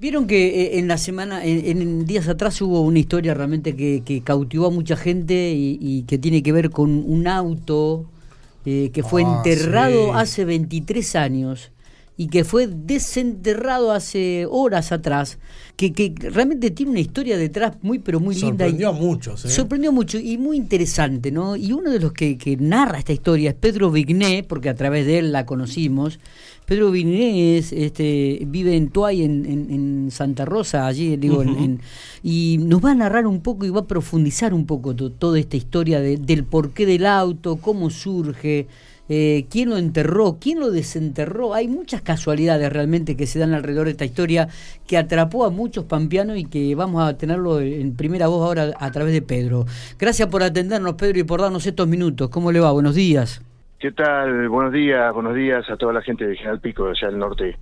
Vieron que eh, en la semana, en, días atrás hubo una historia realmente que, cautivó a mucha gente y, que tiene que ver con un auto eh, que fue ah, enterrado hace 23 años y que fue desenterrado hace horas atrás, que, que, realmente tiene una historia detrás muy pero muy linda. Sorprendió a muchos. ¿eh? Sorprendió mucho y muy interesante, ¿no? Y uno de los que, que narra esta historia es Pedro Vigné, porque a través de él la conocimos, Pedro Vinés este, vive en Tuay, en, en, Santa Rosa, allí, digo, y nos va a narrar un poco y va a profundizar un poco toda esta historia del porqué del auto, cómo surge, eh, quién lo enterró, quién lo desenterró. Hay muchas casualidades realmente que se dan alrededor de esta historia que atrapó a muchos pampeanos y que vamos a tenerlo en primera voz ahora a través de Pedro. Gracias por atendernos, Pedro, y por darnos estos minutos. ¿Cómo le va? Buenos días. ¿Qué tal? Buenos días, buenos días a toda la gente de General Pico, allá del norte.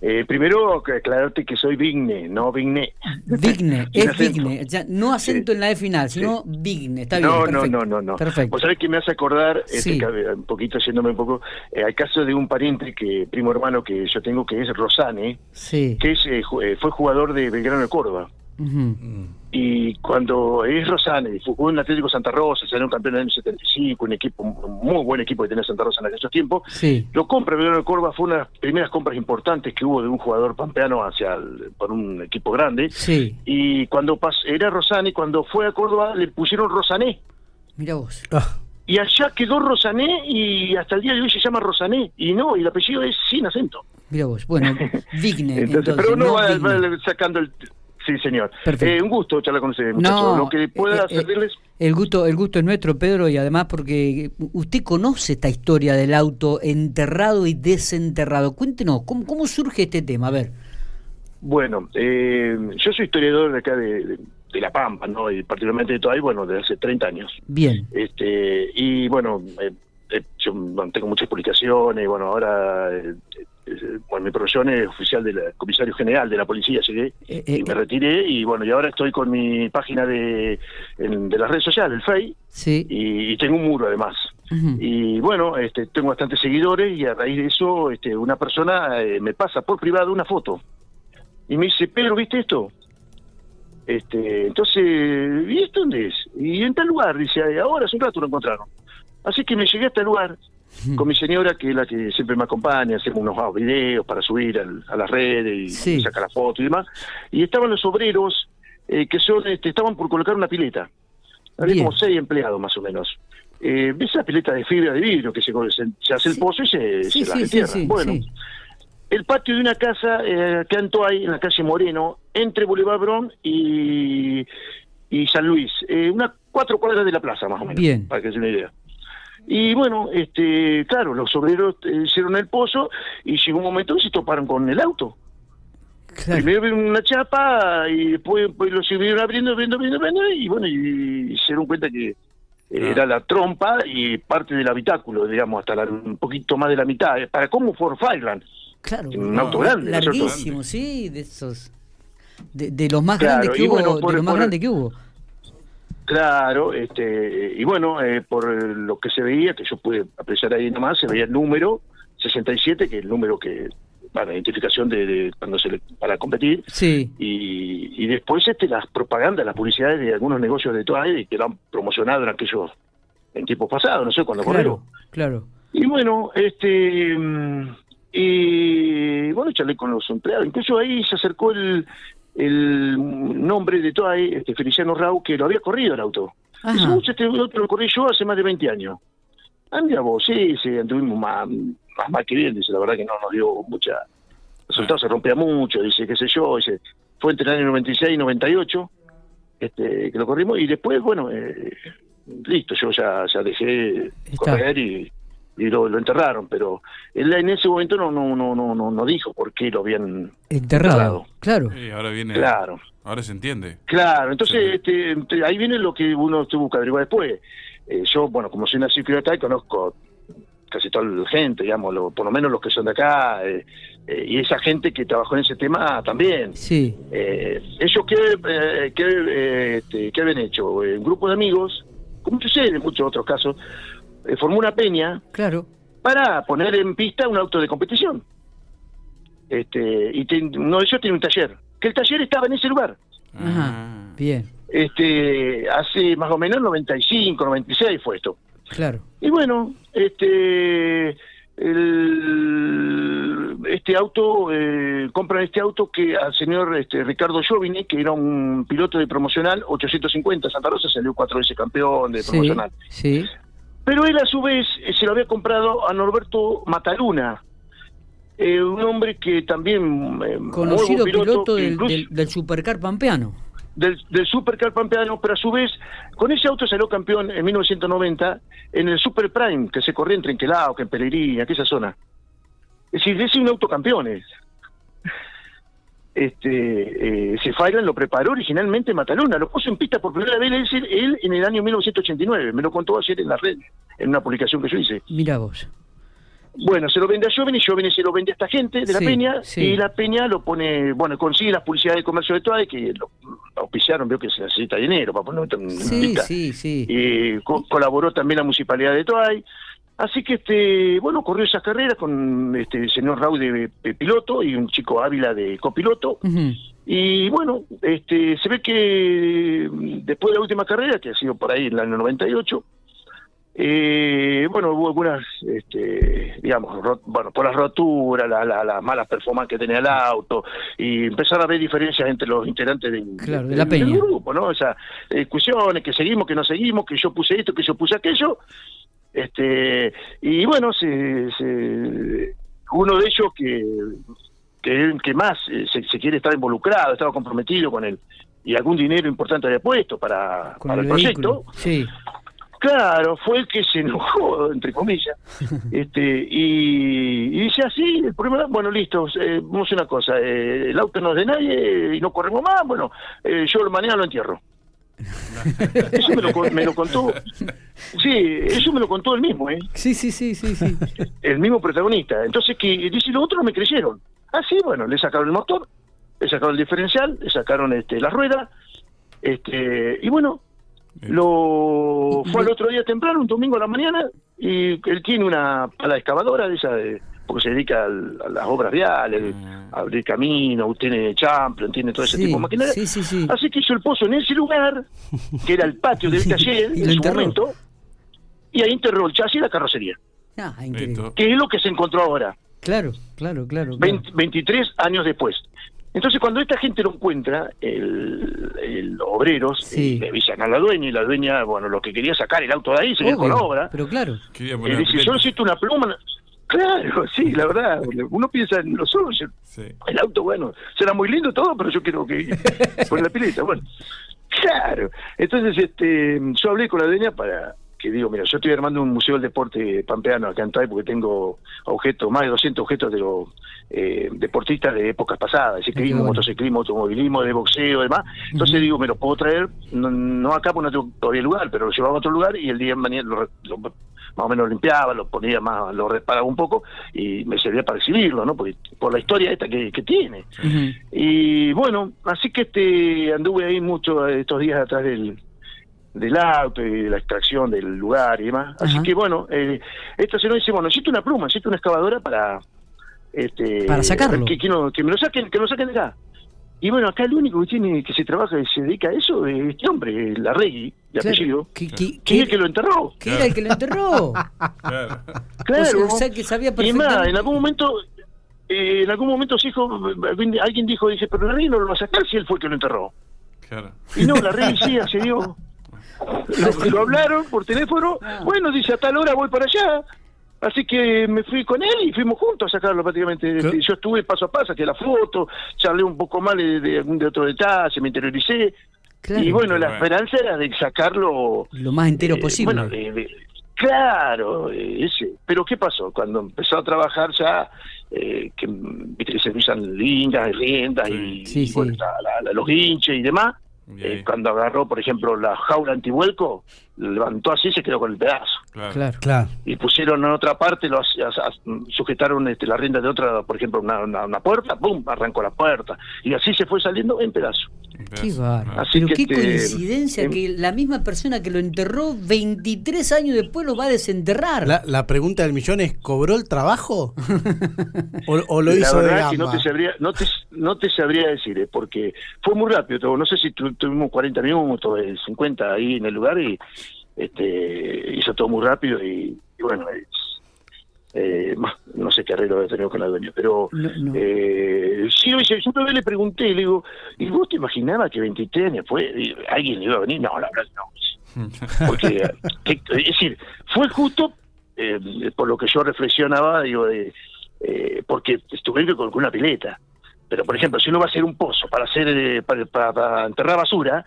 Eh, primero, aclararte que soy Vigne, no Vigne. Vigne, es Vigne, no acento en la E final, sino Vigne, está bien. No, no, no, no, no. Perfecto. Vos sabés que me hace acordar, este, un poquito haciéndome un poco, eh, al caso de un pariente, que primo hermano que yo tengo, que es Rosane, que es, eh, fue jugador de Belgrano de Córdoba. Y cuando es Rosane, jugó en Atlético Santa Rosa, salió campeón en el año 75, un equipo, un muy buen equipo que tenía Santa Rosa en aquellos tiempos, lo compra Belgrano de Córdoba, fue una de las primeras compras importantes que hubo de un jugador pampeano hacia por un equipo grande. Y cuando era Rosane, cuando fue a Córdoba le pusieron Rosané. Mira vos. Ah. Y allá quedó Rosané y hasta el día de hoy se llama Rosané. Y no, y el apellido es sin acento. Mira vos, bueno, entonces, pero no, va, sacando el, Sí, señor. Eh, un gusto charlar con ustedes, muchachos. Lo que pueda eh, eh El gusto, el gusto es nuestro, Pedro, y además porque usted conoce esta historia del auto enterrado y desenterrado. Cuéntenos, ¿cómo, cómo surge este tema? A ver. Bueno, eh, yo soy historiador de acá de, La Pampa, ¿no? Y particularmente de Toay, bueno, de hace 30 años. Bien. Este, y bueno, yo tengo muchas publicaciones, bueno, ahora bueno, mi profesión es oficial del comisario general de la policía, llegué eh, y me eh, retiré y bueno, y ahora estoy con mi página de, de las redes sociales, el FEI, sí. y, tengo un muro además. Y bueno, este, tengo bastantes seguidores y a raíz de eso este, una persona eh, me pasa por privado una foto y me dice, Pedro, ¿viste esto? Este, entonces, ¿y esto dónde es? Y en tal lugar, dice, ahora hace un rato lo encontraron. Así que me llegué a este lugar con mi señora, que es la que siempre me acompaña, hacemos unos videos para subir a las redes y, sacar la foto y demás. Y estaban los obreros eh, que son este, estaban por colocar una pileta. Había como seis empleados más o menos. Eh, ¿Ves esa pileta de fibra de vidrio que se, se, hace el pozo y se, se la bueno, el patio de una casa eh, que anto ahí en la calle Moreno, entre Boulevard Bron y, y San Luis. Eh, unas cuatro cuadras de la plaza, más o menos. Bien. Para que se una idea. Y bueno, este, claro, los obreros eh, hicieron el pozo y llegó un momento que se toparon con el auto. Primero vieron una chapa y después, pues, lo siguieron abriendo, abriendo, abriendo, abriendo y bueno, y, se dieron cuenta que era la trompa y parte del habitáculo, digamos, hasta un poquito más de la mitad. Para cómo Ford Fireland. Claro, un auto grande. Larguísimo, sí, de esos. De, los más grandes que hubo, de los más grandes que hubo. Claro, este, y bueno, eh, por lo que se veía, que yo pude apreciar ahí nomás, se veía el número 67, que es el número que para identificación de, cuando se para competir. Sí. Y, y después este las propagandas, las publicidades de algunos negocios de toda que lo han promocionado en aquellos en tiempos pasados, no sé cuándo claro, Claro. Y bueno, este y bueno, charlé con los empleados, incluso ahí se acercó el, el nombre de todo este Feliciano Rau, que lo había corrido el auto. Dice, este auto lo corrí yo hace más de 20 años. Ah, mira vos, sí, sí, anduvimos más, más mal que bien, dice, la verdad que no nos dio mucha... Resultado se rompía mucho, dice, qué sé yo, dice, fue entre el año 96 y 98 este, que lo corrimos, y después, bueno, eh, listo, yo ya, ya dejé correr y y lo, enterraron, pero él en ese momento no no no no no, no dijo por qué lo habían enterrado. Claro. ahora viene. Claro. Ahora se entiende. Claro, entonces este, ahí viene lo que uno tuvo que averiguar después. Eh, yo, bueno, como soy nacido y conozco casi toda la gente, digamos, por lo menos los que son de acá, eh, eh, y esa gente que trabajó en ese tema también. Sí. ellos, ¿qué, qué, este, ¿qué habían hecho? Un grupo de amigos, como sucede en muchos otros casos, formó una peña claro. para poner en pista un auto de competición. Este, y uno de ellos tiene un taller. que el taller estaba en ese lugar. Ajá, Ah. bien, Este, hace más o menos 95, 96 fue esto. claro. Y bueno, este el- este auto, eh, compran este auto que al señor este, Ricardo Giovini, que era un piloto de promocional 850, Santa Rosa salió cuatro veces campeón de Sí, promocional. sí. Pero él a su vez eh, se lo había comprado a Norberto Mataluna, eh, un hombre que también... eh, Conocido piloto, que del, incluso- del, del Supercar Pampeano. del, del Supercar Pampeano, pero a su vez, con ese auto salió campeón en 1990 en el Super Prime, que se corría en Trenquelao, que en Pellegrini, aquella zona. Es decir, es un auto campeones. Este, eh, lo preparó originalmente Mataluna, lo puso en pista por primera vez él, él en el año 1989, me lo contó ayer en la red, en una publicación que yo hice. Mira vos. Bueno, se lo vende a Gioveni, Gioveni se lo vende a esta gente de la Peña, sí. y la Peña lo pone, bueno, consigue las publicidades de comercio de Tuade, que lo, auspiciaron, veo que se necesita dinero para ponerlo en Sí, pista. sí, sí. Y co- colaboró también la municipalidad de Toay. Así que, este bueno, corrió esas carreras con este el señor Raúl de, de piloto y un chico Ávila de copiloto. Y bueno, este se ve que después de la última carrera, que ha sido por ahí en el año 98, eh, bueno, hubo algunas, este, digamos, ro- bueno, por las roturas, las la, las malas performances que tenía el auto, y empezaron a haber diferencias entre los integrantes del, Claro, de del- la del peña. grupo, ¿no? O sea, discusiones, que seguimos, que no seguimos, que yo puse esto, que yo puse aquello, este, y bueno, se, se- uno de ellos que que más eh, se, se quiere estar involucrado, estaba comprometido con él, y algún dinero importante había puesto para, para el, el, proyecto. Sí. claro, fue el que se enojó, entre comillas, este y, y dice así, el problema, bueno, listo, eh, vamos a una cosa, eh, el auto no es de nadie y no corremos más, bueno, eh, yo mañana lo entierro. Eso me lo, con- me lo contó, sí, eso me lo contó él mismo, ¿eh? Sí, sí, sí, sí, sí. el mismo protagonista. Entonces, que dice, los otros no me creyeron. Ah, sí, bueno, le sacaron el motor, le sacaron el diferencial, le sacaron este, la rueda, este, y bueno, lo fue al lo- otro día temprano, un domingo a la mañana, y él tiene una pala excavadora de esa, de, porque se dedica al- a las obras viales, Ah. a abrir camino, tiene champlon, tiene todo ese Sí, tipo de maquinaria. sí, sí, sí. Así que hizo el pozo en ese lugar, que era el patio del taller en su enterró. momento, y ahí enterró el chasis y la carrocería, Ah, increíble. Que es lo que se encontró ahora. Claro, claro, claro. claro. 20 23 años después. Entonces, cuando esta gente lo encuentra, el, el obreros, Sí. le avisan a la dueña y la dueña, bueno, lo que quería sacar el auto de ahí, seguir con la Obvio, obra. Pero claro. Poner dice, yo necesito una pluma. Claro, sí, la verdad. Uno piensa en los. Sí. El auto, bueno, será muy lindo todo, pero yo quiero que con la pileta, bueno. Claro. Entonces, este, yo hablé con la dueña para que digo, mira, yo estoy armando un museo del deporte pampeano acá en Tai porque tengo objetos, más de 200 objetos de los eh, deportistas de épocas pasadas, ciclismo, bueno. motociclismo, automovilismo, de boxeo, demás. Entonces digo, me lo puedo traer, no, no acá porque no tengo todavía lugar, pero lo llevaba a otro lugar y el día de mañana lo, más o menos lo limpiaba, lo ponía más, lo reparaba un poco y me servía para exhibirlo, ¿no? Porque, por la historia esta que, que tiene. Y bueno, así que este anduve ahí mucho estos días atrás del, del auto y de la extracción del lugar y demás. Así Ajá. que bueno, eh, esta señora dice, bueno, necesito una pluma, necesito una excavadora para... Este, Para sacarlo. Que, que, no- que me lo saquen, que me lo saquen de acá. Y bueno, acá el único que tiene que se trabaja y se dedica a eso es este hombre, la Regui, de Claro. apellido, ¿Qué, qué, que es el que lo enterró. qué era el que lo enterró? Claro. Claro. O sea, que sabía Y más, en algún momento, eh, en algún momento se dijo, alguien dijo, dice, pero la Regui no lo va a sacar si él fue el que lo enterró. Claro. Y no, la Regui sí accedió. Lo, lo hablaron por teléfono. Ah. Bueno, dice, a tal hora voy para allá. Así que me fui con él y fuimos juntos a sacarlo prácticamente. Claro. Yo estuve paso a paso, saqué la foto, charlé un poco más de, de algún de otro detalle, me interioricé. Claro. y bueno, la Bueno. esperanza era de sacarlo Lo más entero eh, posible. bueno, de- de- claro, eh, ese. Pero ¿qué pasó? Cuando empezó a trabajar ya, eh, que mm, que se usan lingas y riendas y, Sí, y, sí. bueno, la- la- la- los guinches y demás, eh, cuando agarró, por ejemplo, la jaula antivuelco, lo levantó así y se quedó con el pedazo. claro. Claro. Y pusieron en otra parte, los, as- sujetaron este, la rienda de otra, por ejemplo, una, una, una puerta, ¡pum! Arrancó la puerta. Y así se fue saliendo en pedazos. Qué Pero qué coincidencia que la misma persona que lo enterró 23 años después lo va a desenterrar. La, pregunta del millón es, ¿cobró el trabajo? ¿O, lo hizo de que no te sabría, no te, no te sabría decir, ¿eh? porque fue muy rápido. No sé si tuvimos 40 minutos, 50 ahí en el lugar y este, hizo todo muy rápido y, bueno, eh, no sé qué arreglo había tenido con la dueña, pero Eh, sí, yo todavía le pregunté, le digo, ¿y vos te imaginabas que 23 años después alguien iba a venir? No, la verdad no. Porque, es decir, fue justo eh, por lo que yo reflexionaba, digo, de, eh, porque estuve con una pileta. Pero, por ejemplo, si uno va a hacer un pozo para hacer eh, para enterrar basura,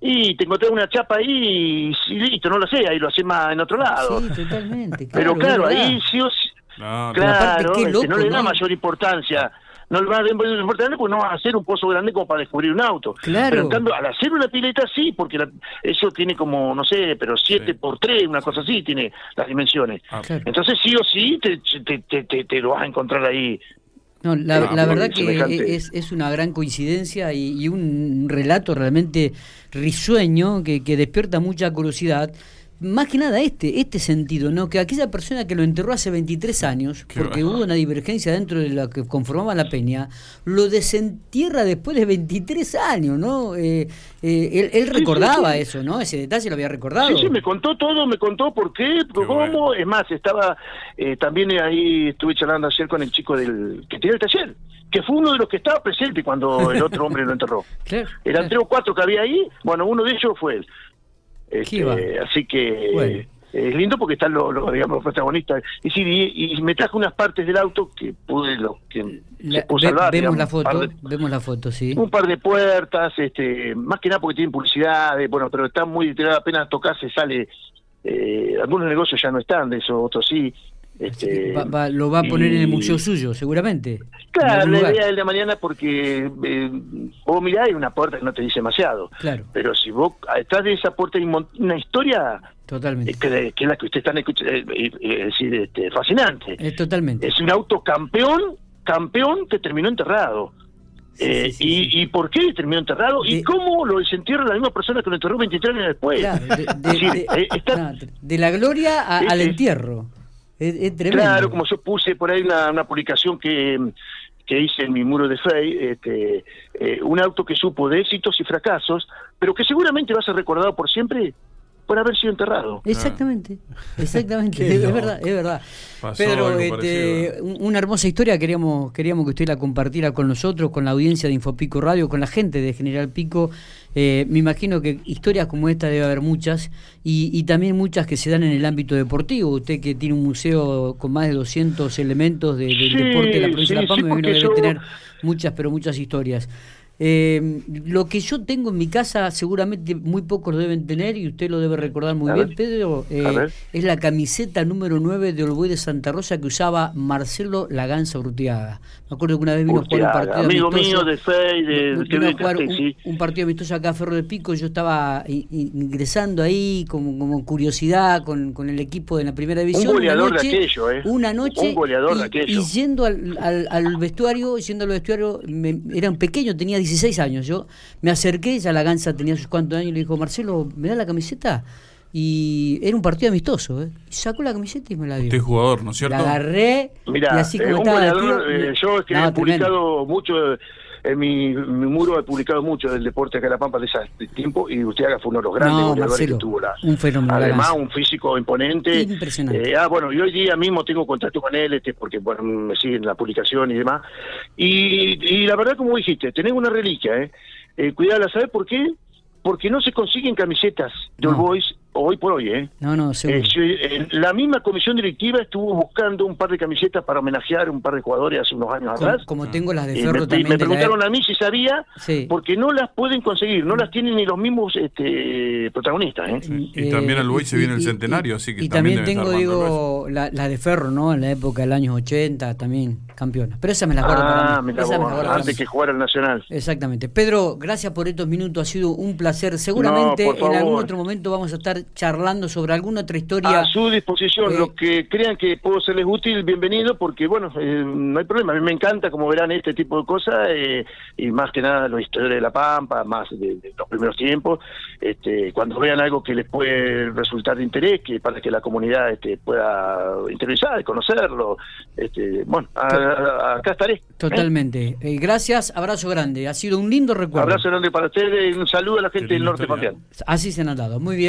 y te encontré una chapa ahí y, listo, no lo sé, ahí lo haces más en otro lado. Sí, totalmente. Pero claro, ahí sí o sí. claro, este, no le da mayor importancia. No le va a dar importancia porque no va a hacer un pozo grande como para descubrir un auto. Claro. Pero en cambio, al hacer una pileta sí, porque eso tiene como, no sé, pero 7 por 3, una cosa así, tiene las dimensiones. Ah. Entonces sí o sí te, te, te, te, lo vas a encontrar ahí no, la, la verdad que es, es, una gran coincidencia y, un relato realmente risueño que, que despierta mucha curiosidad más que nada este, este sentido, ¿no? Que aquella persona que lo enterró hace 23 años, porque hubo una divergencia dentro de la que conformaba la peña, lo desentierra después de 23 años, ¿no? Eh, eh, él, recordaba eso, ¿no? Ese detalle lo había recordado. Sí, sí, me contó todo, me contó por qué, cómo, es más, estaba, eh, también ahí estuve charlando ayer con el chico del que tiene el taller, que fue uno de los que estaba presente cuando el otro hombre lo enterró. Eran tres o cuatro que había ahí, bueno, uno de ellos fue él. Este, así que es lindo porque están los, digamos, protagonistas. Y, sí, y, me traje unas partes del auto que pude, lo, que salvar. Vemos la foto, vemos la foto, sí. Un par de puertas, este, más que nada porque tienen publicidad, bueno, pero está muy apenas tocarse sale. Eh, algunos negocios ya no están de eso, otros sí. Este, lo va a poner en el museo suyo, seguramente. Claro, la idea de mañana porque eh, vos mirá, hay una puerta que no te dice demasiado. Claro. Pero si vos, detrás de esa puerta hay una historia Totalmente. Que, es la que usted está escuchando, eh, es decir, este, fascinante. Es totalmente. Es un auto campeón, campeón que terminó enterrado. Eh, y, y, por qué terminó enterrado? ¿Y cómo lo desentierra la misma persona que lo enterró 23 años después? de, la gloria al entierro. Claro, como yo puse por ahí una, publicación que, que hice en mi muro de Fey, este, eh, un auto que supo de éxitos y fracasos, pero que seguramente va a ser recordado por siempre por haber sido enterrado. Exactamente, exactamente, es verdad, es verdad. Pedro, este, una hermosa historia, queríamos, queríamos que usted la compartiera con nosotros, con la audiencia de Infopico Radio, con la gente de General Pico. Eh, me imagino que historias como esta debe haber muchas y, también muchas que se dan en el ámbito deportivo. Usted que tiene un museo con más de 200 elementos del deporte de la provincia de La Pampa, me imagino que debe tener muchas, pero muchas historias. Eh, lo que yo tengo en mi casa seguramente muy pocos deben tener y usted lo debe recordar muy bien, Pedro, eh, es la camiseta número 9 de Olboy de Santa Rosa que usaba Marcelo Laganza Urtiaga. Me acuerdo que una vez vino a jugar un partido amigo mío de Fey, de, un, partido amistoso acá a Ferro de Pico, yo estaba ingresando ahí como, como curiosidad con, con, el equipo de la primera división. Un goleador de aquello, ¿eh? Una noche. Un goleador y, de aquello. Y yendo al, al, vestuario, yendo al vestuario, me, era un pequeño, tenía 16 años. Yo me acerqué, ya la gansa tenía sus cuantos años, y le dijo, Marcelo, ¿me da la camiseta? Y era un partido amistoso, ¿eh? Y sacó la camiseta y me la dio. Usted jugador, ¿no es cierto? La agarré, Mira, y así como eh, estaba eh, yo que he publicado mucho en mi, muro he publicado mucho del deporte acá en La Pampa de ese tiempo y usted fue uno de los grandes que tuvo la, un fenómeno además un físico imponente. Impresionante. Eh, ah bueno y hoy día mismo tengo contacto con él este porque bueno me siguen la publicación y demás. Y, y la verdad como dijiste tenés una reliquia eh, eh cuidala ¿sabes por qué? porque no se consiguen camisetas de All Boys hoy por hoy, ¿eh? No, no, seguro. Eh, la misma comisión directiva estuvo buscando un par de camisetas para homenajear a un par de jugadores hace unos años atrás. Como tengo las de Ferro también. Me preguntaron a mí si sabía, porque no las pueden conseguir, no las tienen ni los mismos este, protagonistas, ¿eh? Y, también al se viene el centenario, así que y también, tengo, digo, la, la, de Ferro, ¿no? En la época del años 80 también, campeona. Pero esa me la guardo ah, Me la antes que jugar al Nacional. Exactamente. Pedro, gracias por estos minutos, ha sido un placer. Seguramente en algún otro momento vamos a estar estar charlando sobre alguna otra historia. A su disposición, Eh, los que crean que puedo serles útil, bienvenido, porque bueno, eh, no hay problema. A mí me encanta, como verán, este tipo de cosas, eh, y más que nada los historias de La Pampa, más de, de los primeros tiempos. Este, cuando vean algo que les puede resultar de interés, que para que la comunidad este, pueda interesar, conocerlo, este, bueno, a- a- acá estaré. Totalmente. Eh, gracias, abrazo grande. Ha sido un lindo recuerdo. Abrazo grande para ustedes, un saludo a la gente del norte pampeano. Así se han dado. Muy bien.